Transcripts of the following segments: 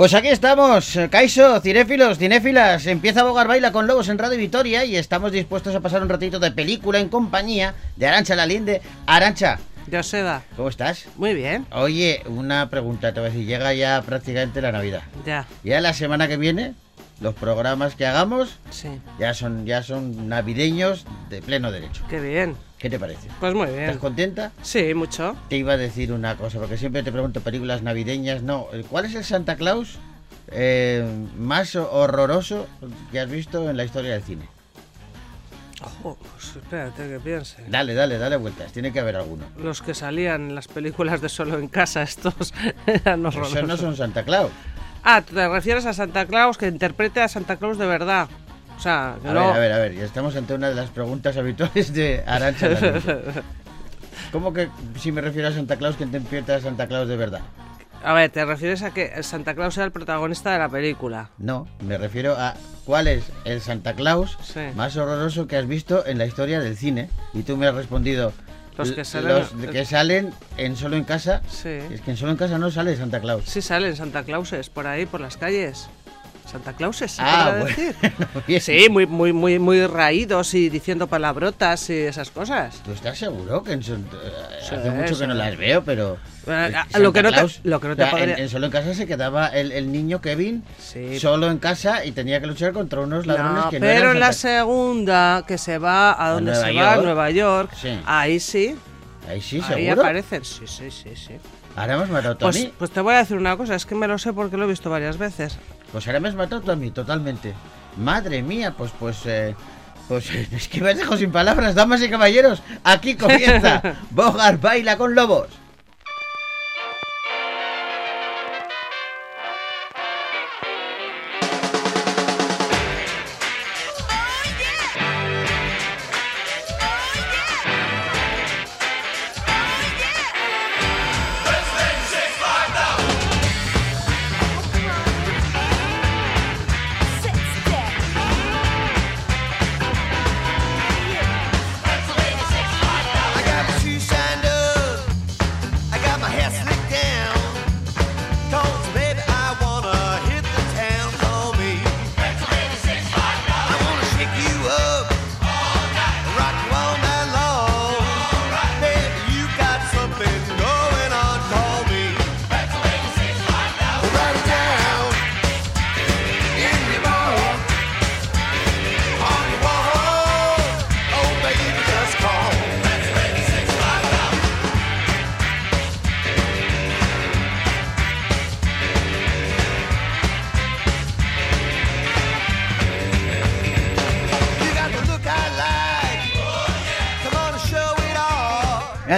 Pues aquí estamos, Kaiso, cinéfilos, cinéfilas. Empieza a bogar baila con lobos en Radio Vitoria y estamos dispuestos a pasar un ratito de película en compañía de Arancha Lalinde. Arancha, Joseba, ¿cómo estás? muy bien, Oye, una pregunta, te voy a decir, llega ya prácticamente la Navidad. ya, Ya la semana que viene, los programas que hagamos sí, ya son, ya son navideños de pleno derecho. qué bien. ¿Qué te parece? Pues muy ¿Estás bien. contenta? Sí, mucho. Te iba a decir una cosa, porque siempre te pregunto películas navideñas. No, ¿cuál es el Santa Claus eh, más horroroso que has visto en la historia del cine? Pues espérate que piense. Dale, dale, dale vueltas. Tiene que haber alguno. Los que salían en las películas de Solo en Casa, estos eran horrorosos. Esos no son Santa Claus. Ah, ¿tú te refieres a Santa Claus que interprete a Santa Claus de verdad? O sea, A no... ver, a ver, a ver. Ya estamos ante una de las preguntas habituales de Arancha. ¿Cómo que si me refiero a Santa Claus, que interpreta a Santa Claus de verdad? A ver, ¿te refieres a que Santa Claus era el protagonista de la película? No, me refiero a cuál es el Santa Claus Sí. más horroroso que has visto en la historia del cine. Y tú me has respondido. Los que salen- los que salen en Solo en Casa. Sí. Es que en Solo en Casa no sale Santa Claus. Sí salen Santa Clauses por ahí, por las calles. Santa Clauses, ¿se Ah, bueno. decir? Bien. Sí, muy, muy, muy, muy raídos y diciendo palabrotas y esas cosas. ¿Tú estás seguro que en Son- eh, Sí, hace mucho sí. que no las veo, pero... Santa lo que no te- Claus- lo que no te o sea, podría- en, en Solo en Casa se quedaba el, el niño Kevin Sí. solo en casa y tenía que luchar contra unos ladrones No, que no pero eran en la segunda, que se va a donde se va, a. Nueva York, Sí. ahí sí, Ahí sí, ahí seguro. aparecen. Sí, sí, sí, sí. Ahora matado a Pues, pues te voy a decir una cosa, es que me lo sé porque lo he visto varias veces. Pues ahora me has matado a mí, totalmente. Madre mía, pues pues... eh, pues es que me has dejado sin palabras, damas y caballeros. Aquí comienza Bogar Baila con Lobos.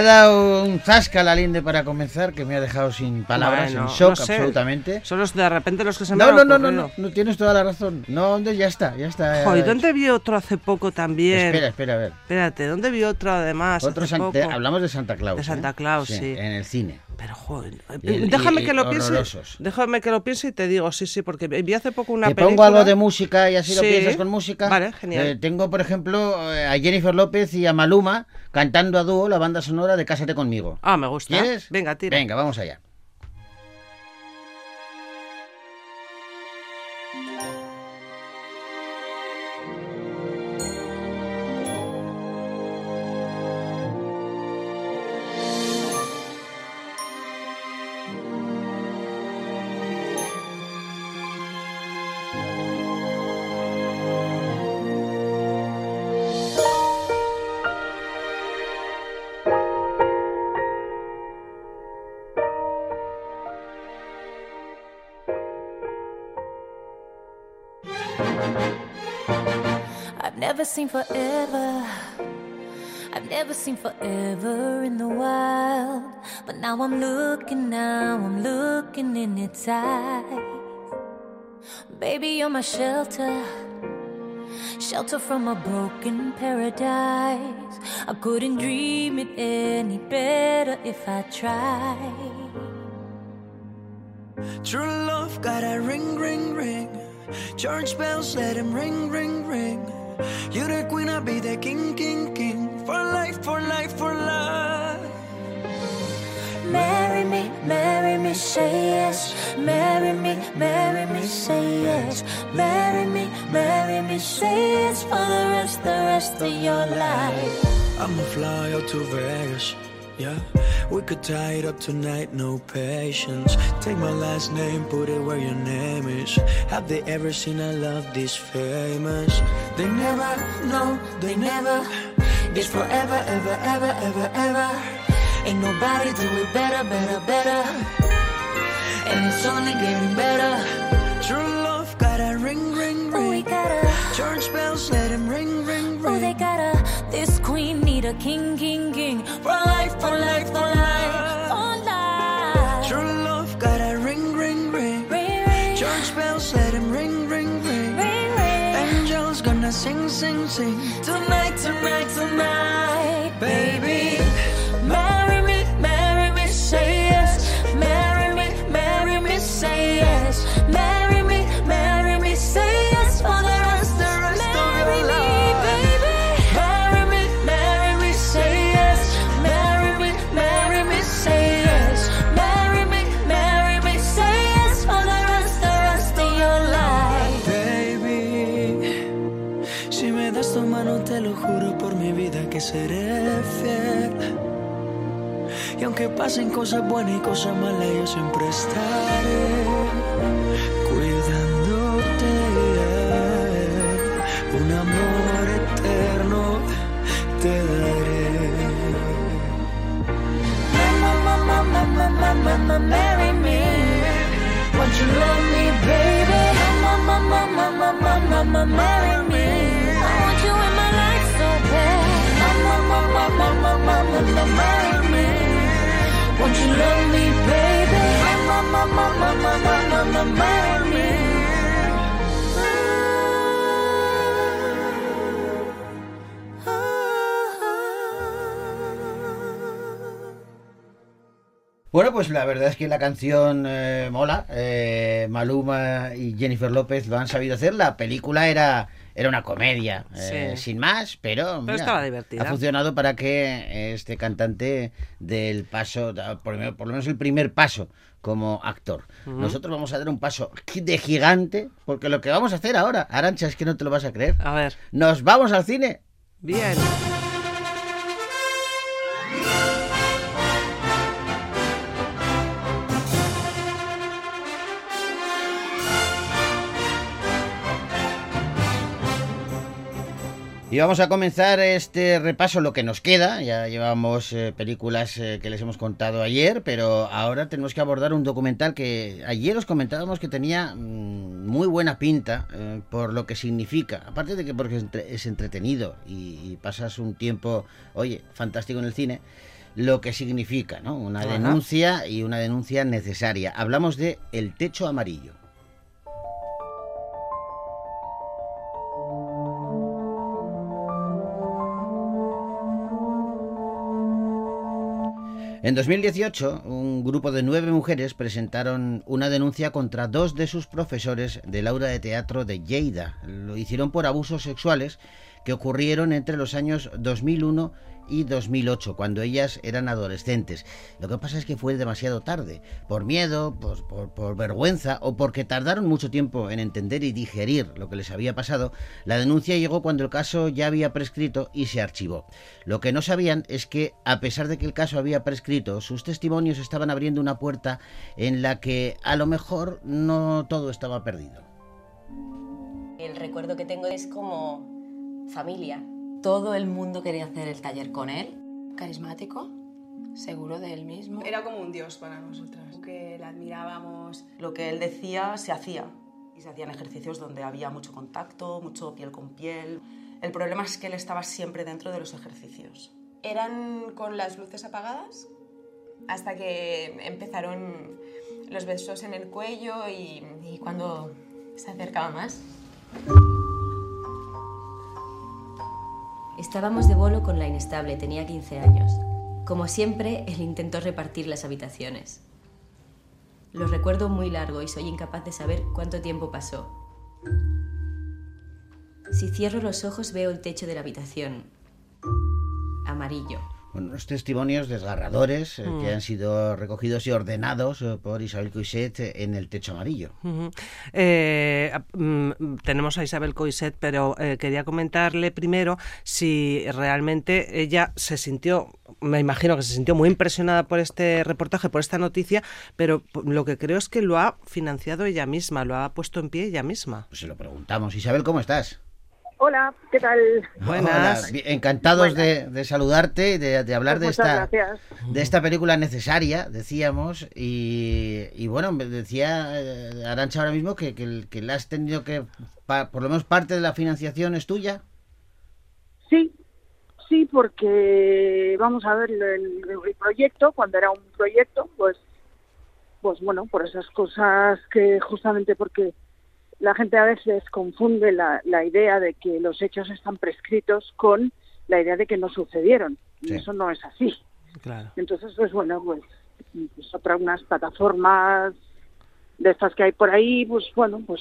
Ha dado un zasca la linde para comenzar que me ha dejado sin palabras, Bueno, en shock no sé. absolutamente. Son los de repente los que se me No, han no, no, no, no, no tienes toda la razón. No, ¿dónde? Ya está, ya está. Jo, ¿y eh, dónde vi otro hace poco también? Espera, espera, a ver. Espérate, ¿dónde vi otro además? Otro hace San- de- poco? hablamos de Santa Claus. De ¿eh? Santa Claus, sí. En el cine. Pero joder, Y- y- déjame y que lo piense. Déjame que lo piense y te digo, sí, sí, porque vi hace poco una Te película. pongo algo de música y así lo piensas con música. Vale, genial. Eh, tengo, por ejemplo, eh, a Jennifer López y a Maluma cantando a dúo la banda sonora de Cásate conmigo. Ah, me gusta. ¿Quieres? Venga, tira. Venga, vamos allá. Seen forever. I've never seen forever in the wild. But now I'm looking, now I'm looking in its eyes. Baby, you're my shelter. Shelter from a broken paradise. I couldn't dream it any better if I tried. True love got a ring, ring, ring. Church bells let him ring, ring, ring. You the queen, I'll be the king, king, king. For life, for life, for life. Marry me, marry me, say yes. Marry me, marry me, say yes. Marry me, marry me, say yes for the rest, the rest of your life. I'ma fly out to Vegas. Yeah, we could tie it up tonight, no patience. Take my last name, put it where your name is. Have they ever seen a love this famous? They never, no, they never. It's forever, ever, ever, ever, ever. Ain't nobody do it better, better, better. And it's only getting better. True love Church bells let him ring, ring, ring. oh, they gotta. This queen need a king, king, king. For life, for life, for life, for life. True love got a ring, ring, ring. Ring, ring, Church bells let him ring, ring, ring. ring, ring. Angels gonna sing, sing, sing. Tonight, tonight, tonight, Baby, Si me das tu mano, te lo juro por mi vida que seré fiel. Y aunque pasen cosas buenas y cosas malas, yo siempre estaré cuidándote. Un amor eterno te daré. Mama, mama, mama, mama, marry me. Won't you love me, baby? Mama, mama, mama, mama, marry me. Bueno, pues la verdad es que la canción eh, mola. eh, Maluma y Jennifer López lo han sabido hacer. La película era, era una comedia, eh, Sí. sin más, pero, mira, estaba divertida. ha funcionado para que este cantante del paso, por, por lo menos el primer paso como actor. Nosotros vamos a dar un paso de gigante, porque lo que vamos a hacer ahora, Arancha, es que no te lo vas a creer. A ver, Nos vamos al cine. bien. Y vamos a comenzar este repaso, lo que nos queda. Ya llevamos eh, películas eh, que les hemos contado ayer, pero ahora tenemos que abordar un documental que ayer os comentábamos que tenía mm, muy buena pinta eh, por lo que significa. Aparte de que porque es, entre- es entretenido y, y pasas un tiempo, oye, fantástico en el cine. Lo que significa, ¿no? Una Ajá. denuncia y una denuncia necesaria. Hablamos de El techo amarillo. En 2018, un grupo de nueve mujeres presentaron una denuncia contra dos de sus profesores del aula de teatro de Lleida. Lo hicieron por abusos sexuales que ocurrieron entre los años 2001 y 2008, cuando ellas eran adolescentes. Lo que pasa es que fue demasiado tarde, por miedo, por, por- por vergüenza o porque tardaron mucho tiempo en entender y digerir lo que les había pasado. La denuncia llegó cuando el caso ya había prescrito y se archivó. Lo que no sabían es que, a pesar de que el caso había prescrito, sus testimonios estaban abriendo una puerta en la que a lo mejor no todo estaba perdido. El recuerdo que tengo es como familia. Todo el mundo quería hacer el taller con él. carismático, seguro de él mismo. Era como un dios para nosotras, que la admirábamos. Lo que él decía se hacía. Y se hacían ejercicios donde había mucho contacto, mucho piel con piel. El problema es que él estaba siempre dentro de los ejercicios. Eran con las luces apagadas hasta que empezaron los besos en el cuello y, y cuando se acercaba más. Estábamos de bolo con la inestable, tenía 15 años. Como siempre, él intentó repartir las habitaciones. Lo recuerdo muy largo y soy incapaz de saber cuánto tiempo pasó. Si cierro los ojos veo el techo de la habitación. Amarillo. Unos testimonios desgarradores eh, Mm. que han sido recogidos y ordenados eh, por Isabel Coixet eh, en el techo amarillo. Eh, mm, tenemos a Isabel Coiset, pero eh, quería comentarle primero si realmente ella se sintió, me imagino que se sintió muy impresionada por este reportaje, por esta noticia, pero lo que creo es que lo ha financiado ella misma, lo ha puesto en pie ella misma. Pues se lo preguntamos. Isabel, ¿cómo estás? Hola, ¿qué tal? Buenas. Hola, encantados de, de saludarte y de, de hablar de Pues esta, gracias. de esta película necesaria, decíamos, y, y bueno, me decía eh, Arancha ahora mismo que, que, el- que la has tenido que, pa- por lo menos parte de la financiación es tuya. Sí, sí, porque vamos a ver el, el proyecto, cuando era un proyecto, pues, pues bueno, por esas cosas que justamente porque la gente a veces confunde la, la idea de que los hechos están prescritos con la idea de que no sucedieron. Y eso no es así. Claro. Entonces, pues bueno, pues, pues otra unas plataformas de estas que hay por ahí, pues bueno, pues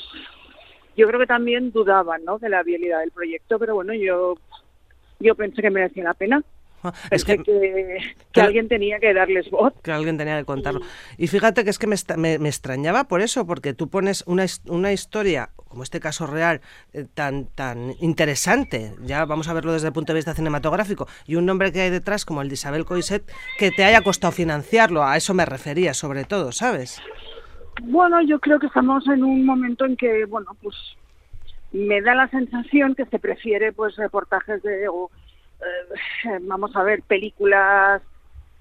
yo creo que también dudaban, ¿no? De la viabilidad del proyecto, pero bueno, yo yo pensé que merecía la pena. Es que, que, alguien tenía que darles voz. que alguien tenía que contarlo. Y fíjate que es que me, me- me extrañaba por eso, porque tú pones una, una historia, como este caso real, eh, tan, tan interesante, ya vamos a verlo desde el punto de vista cinematográfico, y un nombre que hay detrás, como el de Isabel Coiset, que te haya costado financiarlo, a eso me refería sobre todo, ¿sabes? Bueno, yo creo que estamos en un momento en que, bueno, pues me da la sensación que se prefiere pues reportajes de, o, eh, vamos a ver, películas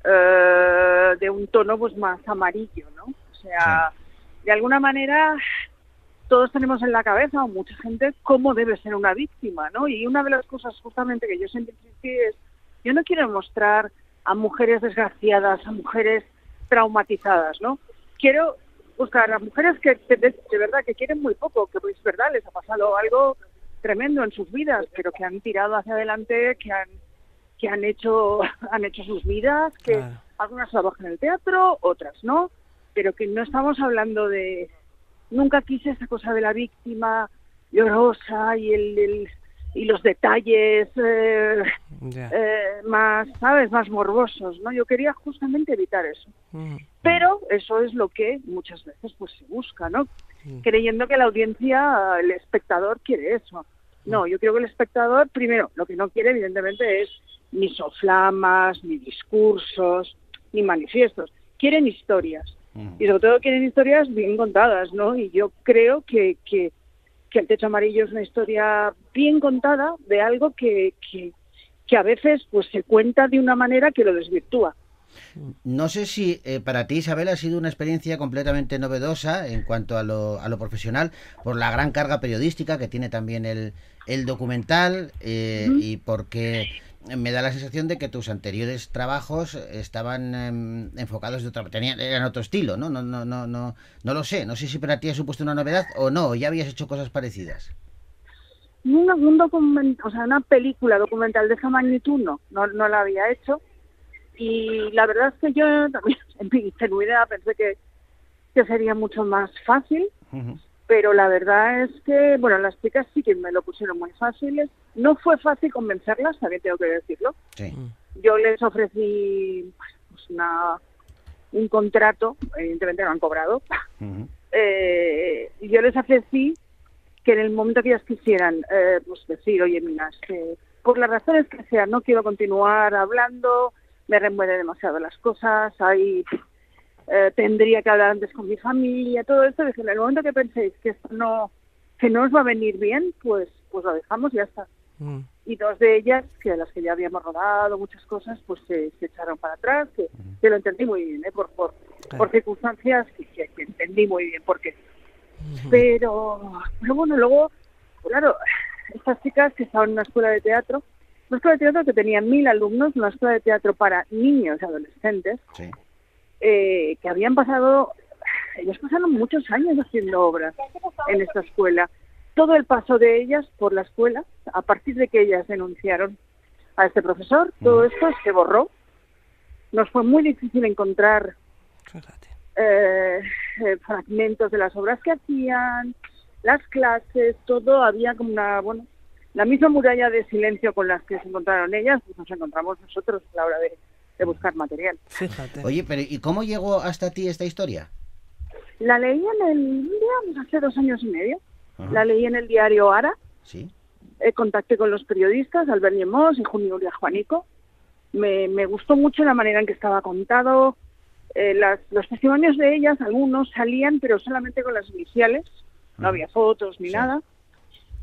eh, de un tono pues más amarillo, ¿no? O sea, de alguna manera todos tenemos en la cabeza, o mucha gente, cómo debe ser una víctima, ¿no? Y una de las cosas justamente que yo siempre insistí es, yo no quiero mostrar a mujeres desgraciadas, a mujeres traumatizadas, ¿no? Quiero buscar a mujeres que de, de verdad que quieren muy poco, que es verdad, les ha pasado algo tremendo en sus vidas, pero que han tirado hacia adelante, que han que han hecho han hecho sus vidas, que algunas trabajan en el teatro, otras no, pero que no estamos hablando de nunca quise esa cosa de la víctima llorosa y el, el- y los detalles eh, eh, más sabes más morbosos, ¿no? Yo quería justamente evitar eso. Mm. Pero eso es lo que muchas veces pues se busca, ¿no? Mm. Creyendo que la audiencia, el espectador quiere eso. No, yo creo que el espectador, primero, lo que no quiere evidentemente es ni soflamas, ni discursos, ni manifiestos. Quieren historias. Y sobre todo quieren historias bien contadas, ¿no? Y yo creo que, que, que El Techo Amarillo es una historia bien contada de algo que, que, que a veces pues se cuenta de una manera que lo desvirtúa. No sé si eh, para ti, Isabel, ha sido una experiencia completamente novedosa en cuanto a lo, a lo profesional, por la gran carga periodística que tiene también el, el documental eh, y porque me da la sensación de que tus anteriores trabajos estaban em, enfocados de otra tenían eran otro estilo, ¿no? No, no, no, no, no lo sé. No sé si para ti ha supuesto una novedad o no, o ya habías hecho cosas parecidas. Un, un document- o sea, una película documental de esa magnitud no, no, no la había hecho. Y la verdad es que yo también, en mi ingenuidad, pensé que, que sería mucho más fácil, pero la verdad es que, bueno, las chicas sí que me lo pusieron muy fáciles. No fue fácil convencerlas, también tengo que decirlo. Sí. Yo les ofrecí pues, una, un contrato, evidentemente no han cobrado, Ujú. eh, y yo les ofrecí que en el momento que ellas quisieran eh, pues decir, oye, mira, es que por las razones que sean, no quiero continuar hablando, me remueve demasiado las cosas, hay, eh, tendría que hablar antes con mi familia, todo esto, en el momento que penséis que esto no, que no os va a venir bien, pues, pues lo dejamos y ya está. Mm. Y dos de ellas, que a las que ya habíamos rodado muchas cosas, pues se, se echaron para atrás, que, que lo entendí muy bien, ¿eh? por, por, por circunstancias que, que- que entendí muy bien por qué. Pero, pero bueno, luego, claro, estas chicas que estaban en una escuela de teatro, una escuela de teatro que tenía mil alumnos, una escuela de teatro para niños y adolescentes, Sí. eh, que habían pasado, ellos pasaron muchos años haciendo obras en esta escuela. Todo el paso de ellas por la escuela, a partir de que ellas denunciaron a este profesor, todo esto se borró. Nos fue muy difícil encontrar eh, eh, fragmentos de las obras que hacían, las clases, todo había como una, bueno, la misma muralla de silencio con las que se encontraron ellas, pues nos encontramos nosotros a la hora de, de buscar material. Fíjate. Oye, pero ¿y cómo llegó hasta ti esta historia? La leí en el día, hace dos años y medio. Ajá. La leí en el diario Ara. Sí. Eh, contacté con los periodistas, Albert Lemos y Julia Juanico. Me, me gustó mucho la manera en que estaba contado. Eh, las- los testimonios de ellas, algunos salían, pero solamente con las iniciales. No había fotos ni nada.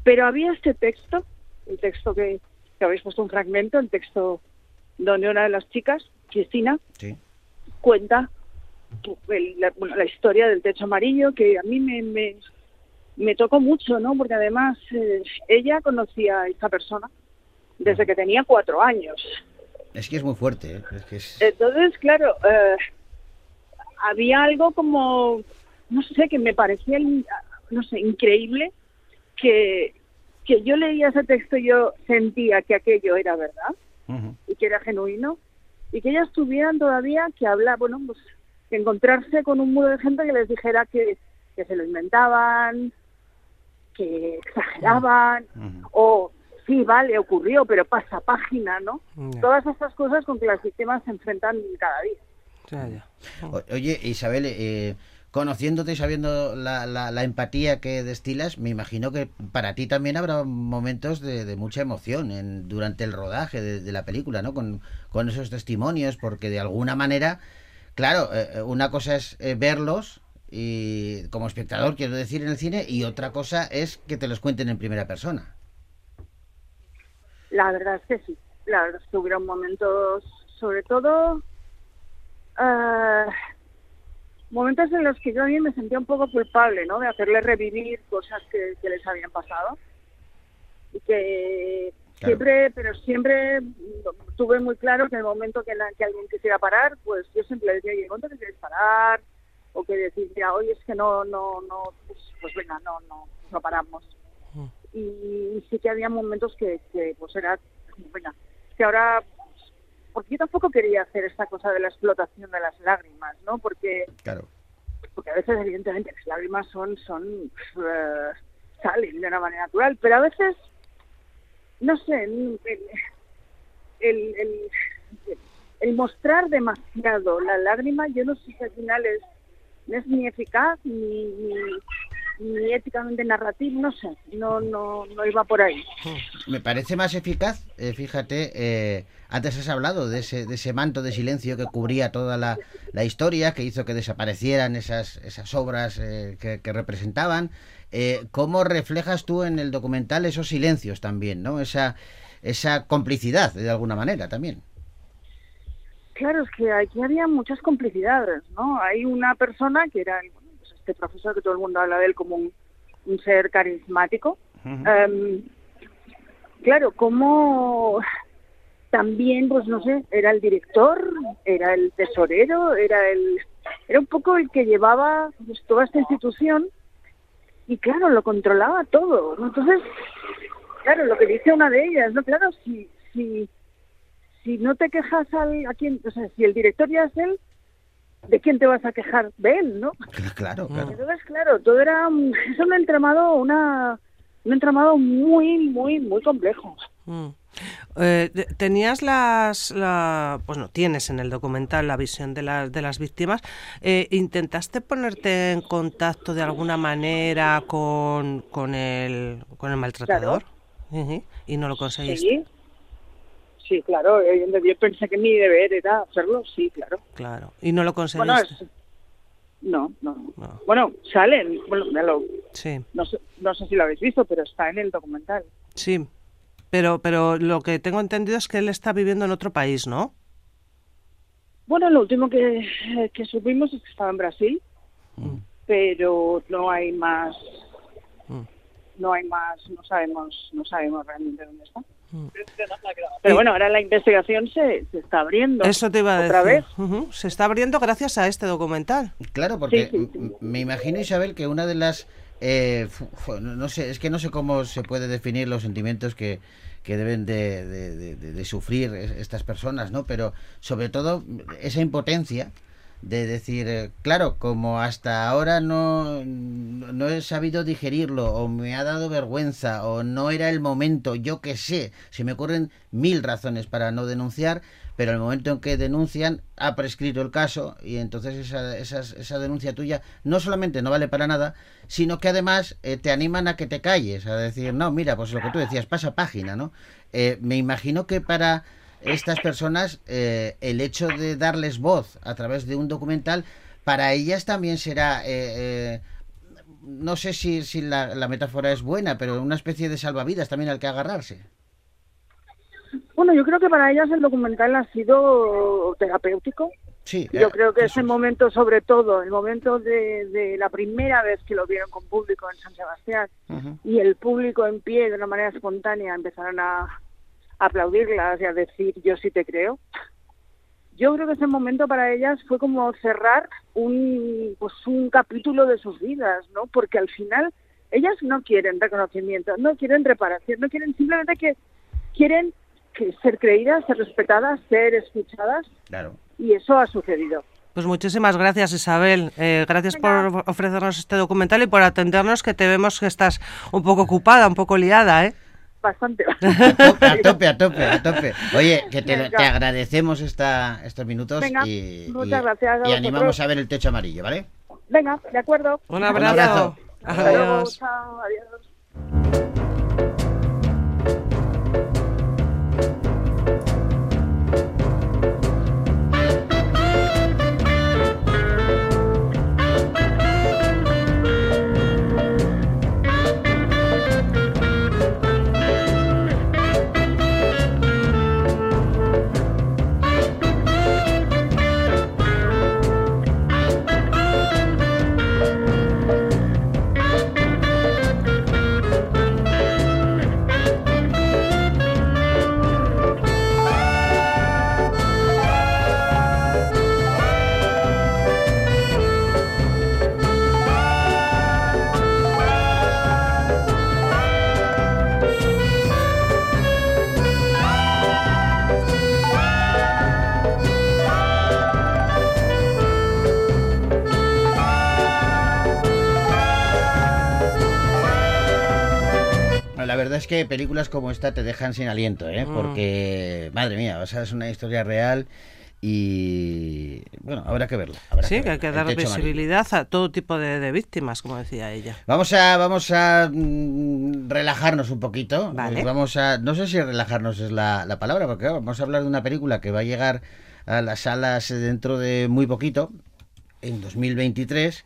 Pero había este texto, el texto que, que habéis puesto un fragmento, el texto donde una de las chicas, Cristina, Sí. cuenta el- la, bueno, la historia del techo amarillo que a mí me, me, me tocó mucho, ¿no? Porque además eh, ella conocía a esta persona desde que tenía cuatro años. Es que es muy fuerte, ¿eh? Es que es... Entonces, claro, eh, había algo como, no sé, que me parecía, no sé, increíble que, que yo leía ese texto y yo sentía que aquello era verdad y que era genuino y que ellas tuvieran todavía que hablar, bueno, pues que encontrarse con un muro de gente que les dijera que, que se lo inventaban, que exageraban, o sí, vale, ocurrió, pero pasa página, ¿no? Todas estas cosas con que las víctimas se enfrentan cada día. Ya, ya. O- Oye, Isabel, eh, conociéndote y sabiendo la, la- empatía que destilas, me imagino que para ti también habrá momentos de, mucha emoción en- durante el rodaje de, la película, ¿no? Con, esos testimonios, porque de alguna manera, claro, eh, una cosa es eh, verlos y como espectador, quiero decir, en el cine, y otra cosa es que te los cuenten en primera persona. La verdad es que sí. La verdad es que hubieron momentos, sobre todo, ah, momentos en los que yo a mí me sentía un poco culpable, ¿no? De hacerles revivir cosas que, que les habían pasado. Y que Claro. siempre, pero siempre tuve muy claro que en el momento que, la- que alguien quisiera parar, pues yo siempre le decía, oye, ¿cuánto que quieres parar? O que decir, ya, oye, es que no, no, no, pues, pues venga, no, no, no paramos y, y sí que había momentos que, que, pues era venga, que ahora porque yo tampoco quería hacer esta cosa de la explotación de las lágrimas, ¿no? Porque Claro. porque a veces evidentemente las lágrimas son son eh, salen de una manera natural, pero a veces no sé, el, el, el- el mostrar demasiado la lágrima, yo no sé si al final es, no es ni eficaz ni, ni, ni éticamente narrativo, no sé, no, no, no iba por ahí. Me parece más eficaz, eh, fíjate, eh, antes has hablado de ese, de ese manto de silencio que cubría toda la, la historia, que hizo que desaparecieran esas, esas obras eh, que, que representaban. Eh, ¿Cómo reflejas tú en el documental esos silencios también, no? Esa, esa complicidad, de alguna manera, también. Claro, es que aquí había muchas complicidades, ¿no? Hay una persona que era el- este profesor que todo el mundo habla de él como un, un ser carismático. Em, claro, como también, pues no sé, era el director, era el tesorero, era el, era un poco el que llevaba pues, toda esta institución y claro, lo controlaba todo, ¿no? Entonces, claro, lo que dice una de ellas, ¿no? Claro, si, si, si no te quejas al, a quién, o sea, si el director ya es él, ¿de quién te vas a quejar? De él, ¿no? Claro, claro. Entonces, claro, todo era un- es un entramado, una, un entramado muy, muy, muy complejo. Mm. Eh, tenías las, la, pues no, tienes en el documental la visión de las, de las víctimas. Eh, ¿Intentaste ponerte en contacto de alguna manera con, con, el, con el maltratador? Y no lo conseguiste. Sí, sí, claro, eh, yo pensé que mi deber era hacerlo, sí, claro. Claro. Y no lo conseguiste. Bueno, es- no, no, Bueno, salen, bueno, ya lo- Sí, no, sé, no sé si lo habéis visto, pero está en el documental. sí. Pero, pero lo que tengo entendido es que él está viviendo en otro país, ¿no? Bueno, lo último que, que supimos es que estaba en Brasil, pero no hay más, no hay más, no sabemos, no sabemos realmente dónde está. Pero bueno, ahora la investigación se, se está abriendo. Eso te iba a otra decir. vez. Se está abriendo gracias a este documental. Claro, porque Sí, sí, m- me imagino, Isabel, que una de las... eh, no sé, es que no sé cómo se puede definir los sentimientos que, que deben de, de- de- de- de sufrir es- estas personas, ¿no? Pero sobre todo esa impotencia de decir, eh, claro, como hasta ahora no, no he sabido digerirlo, o me ha dado vergüenza, o no era el momento, yo qué sé, se me ocurren mil razones para no denunciar, pero el momento en que denuncian ha prescrito el caso y entonces esa, esas- esa denuncia tuya no solamente no vale para nada, sino que además eh, te animan a que te calles, a decir, no, mira, pues lo que tú decías, pasa página, ¿no? Eh, me imagino que para estas personas eh, el hecho de darles voz a través de un documental, para ellas también será... eh, eh, no sé si, si la, la metáfora es buena, pero una especie de salvavidas también al que agarrarse. Bueno, yo creo que para ellas el documental ha sido terapéutico. Sí, Yo eh, creo que ese momento, sobre todo, el momento de, de la primera vez que lo vieron con público en San Sebastián y el público en pie de una manera espontánea empezaron a aplaudirlas y a decir yo sí te creo. Yo creo que ese momento para ellas fue como cerrar un pues un capítulo de sus vidas, ¿no? Porque al final ellas no quieren reconocimiento, no quieren reparación, no quieren simplemente que quieren que ser creídas, ser respetadas, ser escuchadas Claro. y eso ha sucedido. Pues muchísimas gracias, Isabel. Eh, gracias por ofrecernos este documental y por atendernos, que te vemos que estás un poco ocupada, un poco liada, ¿eh? Bastante. A tope, a tope, a tope. Oye, que te, te agradecemos esta, estos minutos Venga, y, muchas y- gracias a y vosotros. animamos a ver el techo amarillo, ¿vale? Venga, de acuerdo. Un abrazo. abrazo. Hasta luego, Adiós. chao, adiós. Verdad es que películas como esta te dejan sin aliento, ¿eh? Mm. Porque, madre mía, o sea, es una historia real y, bueno, habrá que verla. habrá Sí, que hay que dar amarillo. visibilidad a todo tipo de, de víctimas, como decía ella. Vamos a, vamos a mm, relajarnos un poquito. Vale. Eh, Vamos a, no sé si relajarnos es la, la palabra, porque claro, vamos a hablar de una película que va a llegar a las salas dentro de muy poquito, en 2023.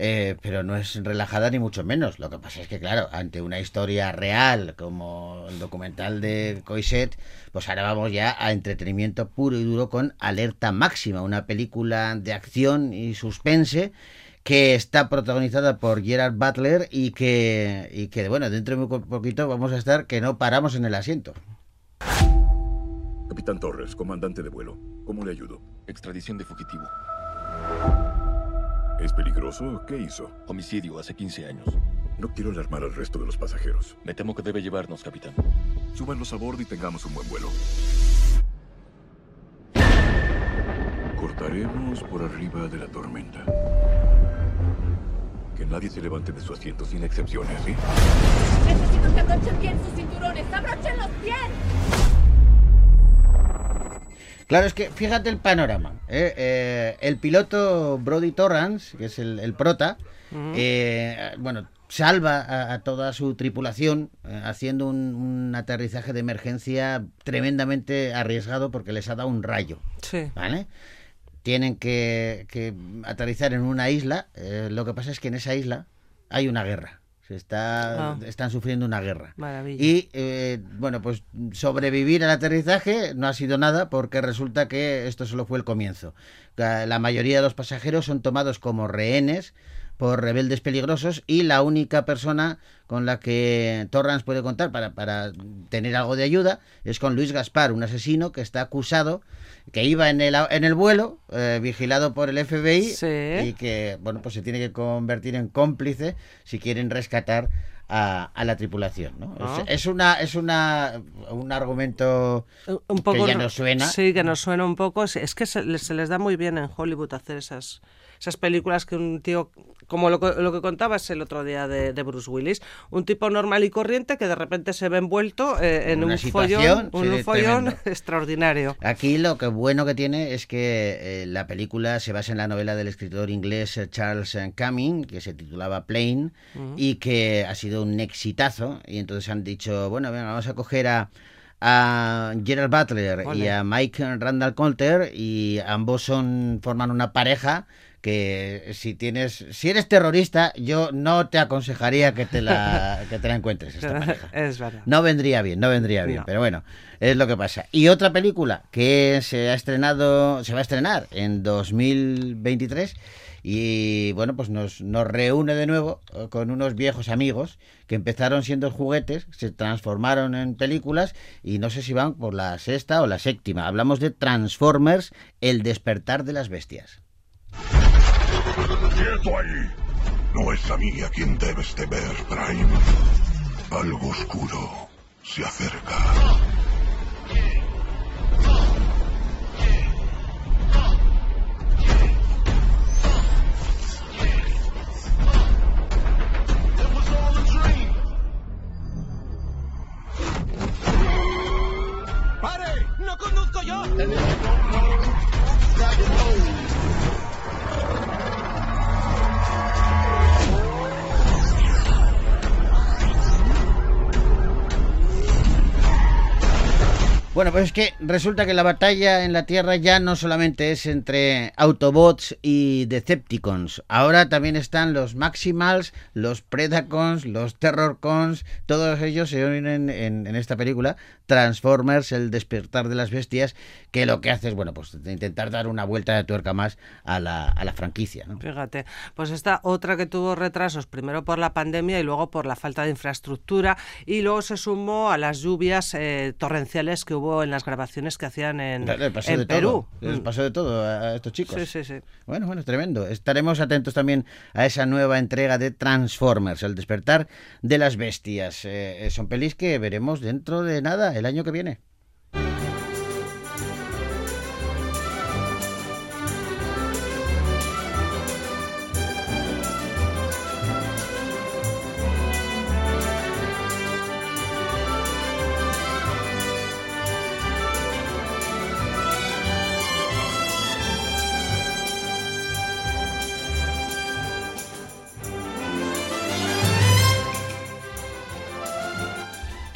Eh, pero no es relajada ni mucho menos. Lo que pasa es que, claro, ante una historia real como el documental de Coiset, pues ahora vamos ya a entretenimiento puro y duro con Alerta Máxima, una película de acción y suspense que está protagonizada por Gerard Butler y que, y que bueno, dentro de muy poquito vamos a estar que no paramos en el asiento. Capitán Torres, comandante de vuelo. ¿Cómo le ayudo? Extradición de fugitivo. ¿Es peligroso? ¿Qué hizo? Homicidio hace 15 años. No quiero alarmar al resto de los pasajeros. Me temo que debe llevarnos, capitán. Súbanlos a bordo y tengamos un buen vuelo. Cortaremos por arriba de la tormenta. Que nadie se levante de su asiento sin excepciones, ¿sí? Necesito que abrochen bien sus cinturones. ¡Abróchenlos bien! Claro, es que fíjate el panorama. ¿eh? Eh, el piloto Brody Torrance, que es el, el prota, eh, bueno, salva a, a toda su tripulación eh, haciendo un, un aterrizaje de emergencia tremendamente arriesgado porque les ha dado un rayo. Sí. ¿Vale? Tienen que, que aterrizar en una isla. lo que pasa es que en esa isla hay una guerra. Se está, Ah. Están sufriendo una guerra. Maravilla. Y eh, bueno, pues sobrevivir al aterrizaje no ha sido nada porque resulta que esto solo fue el comienzo. La mayoría de los pasajeros son tomados como rehenes por rebeldes peligrosos y la única persona con la que Torrance puede contar para, para tener algo de ayuda es con Luis Gaspar, un asesino que está acusado, que iba en el, en el vuelo, eh, vigilado por el FBI Sí. y que bueno pues se tiene que convertir en cómplice si quieren rescatar a, a la tripulación. ¿no? Ah. Es, es una es una un argumento un poco que ya no- nos suena. Sí, que nos suena un poco. Es que se, les- se les da muy bien en Hollywood hacer esas, esas películas que un tío, como lo, que- lo que contabas el otro día de, de Bruce Willis, un tipo normal y corriente que de repente se ve envuelto eh, en Una un follón, un sí, follón tremendo. extraordinario. Aquí lo que bueno que tiene es que eh, la película se basa en la novela del escritor inglés eh, Charles Cumming, que se titulaba Plane, y que ha sido un exitazo. Y entonces han dicho, bueno, venga, vamos a coger a, a Gerald Butler y a Mike Randall Coulter, y ambos son forman una pareja que si tienes si eres terrorista yo no te aconsejaría que te la que te la encuentres esta pareja es verdad. no vendría bien, no vendría bien, No. pero bueno, es lo que pasa. Y otra película que se ha estrenado, se va a estrenar en 2023 y bueno, pues nos, nos reúne de nuevo eh, con unos viejos amigos que empezaron siendo juguetes, se transformaron en películas y no sé si van por la sexta o la séptima. Hablamos de Transformers, el despertar de las bestias. No es a mí a quien debes. Algo oscuro se acerca. Bueno, pues es que resulta que la batalla en la Tierra ya no solamente es entre Autobots y Decepticons. Ahora también están los Maximals, los Predacons, los Terrorcons. Todos ellos se unen en, en esta película, Transformers, el despertar de las bestias, que lo que hace es, bueno, pues intentar dar una vuelta de tuerca más a la, a la franquicia. ¿no? Fíjate, pues esta otra que tuvo retrasos, primero por la pandemia y luego por la falta de infraestructura, y luego se sumó a las lluvias eh, torrenciales que hubo en las grabaciones que hacían en, Les pasó en de Perú. todo. Les Mm. pasó de todo a a estos chicos. Sí, sí, sí. Bueno, bueno, tremendo. Estaremos atentos también a esa nueva entrega de Transformers, el despertar de las bestias. Eh, eh, son pelis que veremos dentro de nada, el año que viene.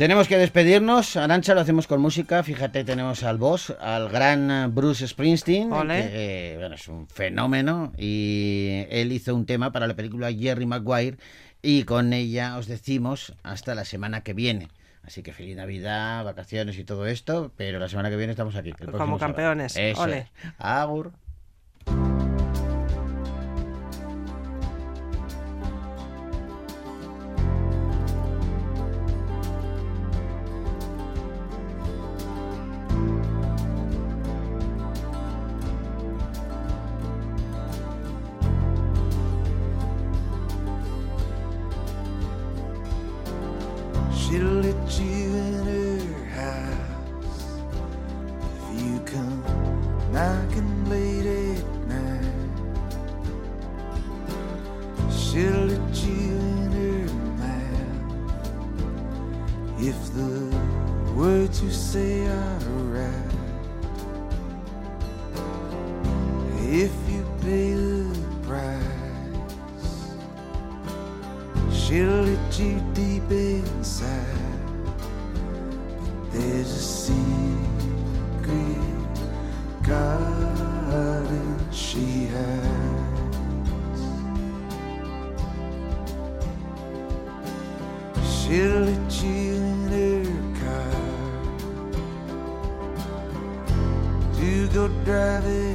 Tenemos que despedirnos. Arancha, lo hacemos con música. Fíjate, tenemos al boss, al gran eh, Bruce Springsteen, Ole. que eh, bueno, es un fenómeno. Y él hizo un tema para la película Jerry Maguire. Y con ella os decimos hasta la semana que viene. Así que feliz Navidad, vacaciones y todo esto. Pero la semana que viene estamos aquí. Como campeones. Eso Ole. es. Agur. Let you in her car. To go driving